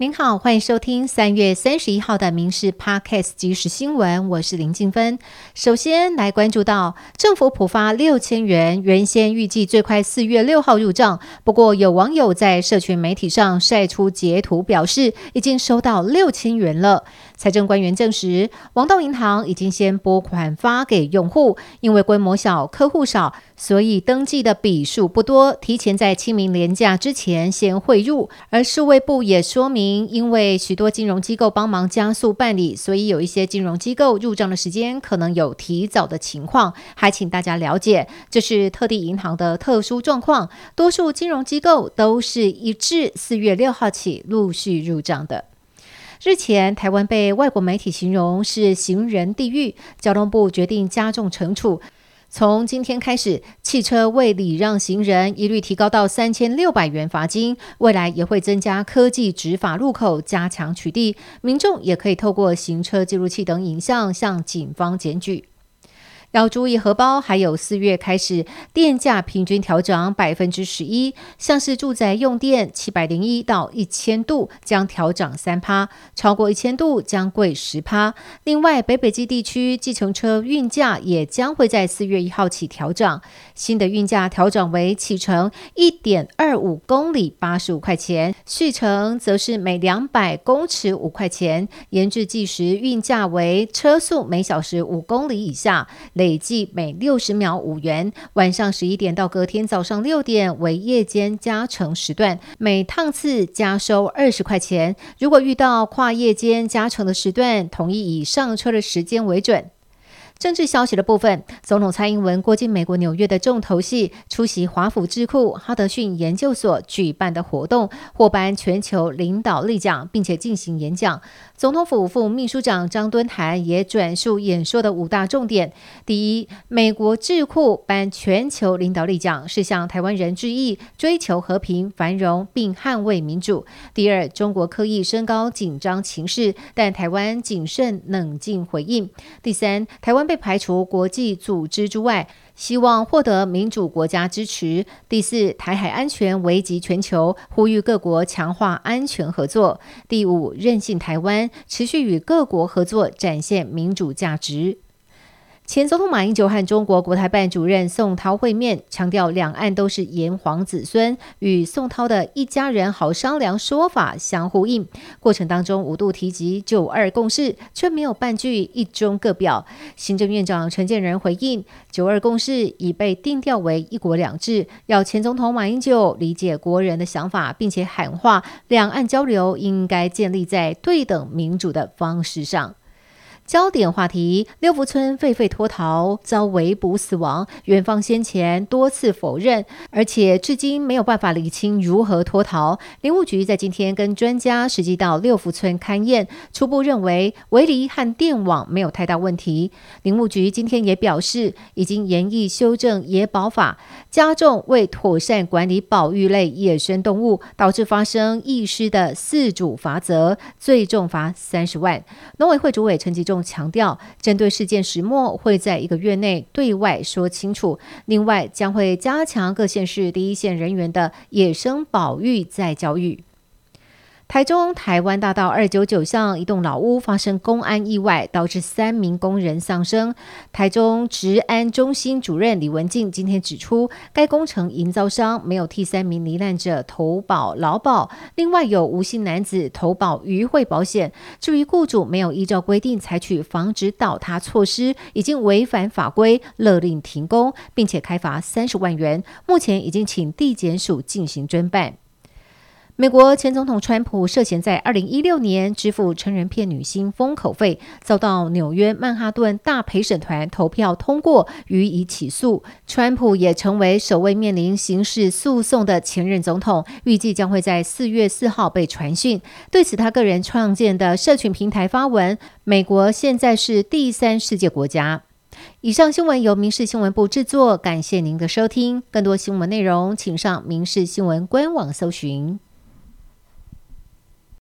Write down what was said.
您好，欢迎收听三月三十一号的《民事 Podcast》即时新闻，我是林静芬。首先来关注到政府普发六千元，原先预计最快四月六号入账，不过有网友在社群媒体上晒出截图，表示已经收到六千元了。财政官员证实，王道银行已经先拨款发给用户，因为规模小、客户少，所以登记的笔数不多，提前在清明年假之前先汇入。而数位部也说明。因为许多金融机构帮忙加速办理，所以有一些金融机构入账的时间可能有提早的情况，还请大家了解，这是特地银行的特殊状况。多数金融机构都是一至四月六号起陆续入账的。日前，台湾被外国媒体形容是行人地狱，交通部决定加重惩处。从今天开始，汽车未礼让行人一律提高到三千六百元罚金。未来也会增加科技执法入口，加强取缔。民众也可以透过行车记录器等影像向警方检举。要注意荷包，还有四月开始电价平均调涨百分之十一，像是住宅用电七百零一到一千度将调涨三趴，超过一千度将贵十趴。另外，北北基地区计程车运价也将会在四月一号起调涨，新的运价调整为启程一点二五公里八十五块钱，续程则是每两百公尺五块钱，延至计时运价为车速每小时五公里以下。累计每六十秒五元，晚上十一点到隔天早上六点为夜间加成时段，每趟次加收二十块钱。如果遇到跨夜间加成的时段，同意以上车的时间为准。政治消息的部分，总统蔡英文过境美国纽约的重头戏，出席华府智库哈德逊研究所举办的活动，获颁全球领导力奖，并且进行演讲。总统府副秘书长张敦涵也转述演说的五大重点：第一，美国智库颁全球领导力奖是向台湾人致意，追求和平繁荣并捍卫民主；第二，中国刻意升高紧张情势，但台湾谨慎冷静回应；第三，台湾。被排除国际组织之外，希望获得民主国家支持。第四，台海安全危及全球，呼吁各国强化安全合作。第五，韧性台湾，持续与各国合作，展现民主价值。前总统马英九和中国国台办主任宋涛会面，强调两岸都是炎黄子孙，与宋涛的一家人好商量说法相呼应。过程当中五度提及九二共识，却没有半句一中各表。行政院长陈建仁回应，九二共识已被定调为一国两制，要前总统马英九理解国人的想法，并且喊话两岸交流应该建立在对等民主的方式上。焦点话题：六福村狒狒脱逃遭围捕死亡，园方先前多次否认，而且至今没有办法理清如何脱逃。林务局在今天跟专家实际到六福村勘验，初步认为围篱和电网没有太大问题。林务局今天也表示，已经研议修正野保法，加重未妥善管理保育类野生动物导致发生异失的四主罚则，最重罚三十万。农委会主委陈吉仲。强调，针对事件始末会在一个月内对外说清楚。另外，将会加强各县市第一线人员的野生保育再教育。台中台湾大道二九九巷一栋老屋发生公安意外，导致三名工人丧生。台中治安中心主任李文静今天指出，该工程营造商没有替三名罹难者投保劳保，另外有无姓男子投保余惠保险。至于雇主没有依照规定采取防止倒塌措施，已经违反法规，勒令停工，并且开罚三十万元。目前已经请地检署进行侦办。美国前总统川普涉嫌在二零一六年支付成人片女星封口费，遭到纽约曼哈顿大陪审团投票通过，予以起诉。川普也成为首位面临刑事诉讼的前任总统，预计将会在四月四号被传讯。对此，他个人创建的社群平台发文：“美国现在是第三世界国家。”以上新闻由民事新闻部制作，感谢您的收听。更多新闻内容，请上民事新闻官网搜寻。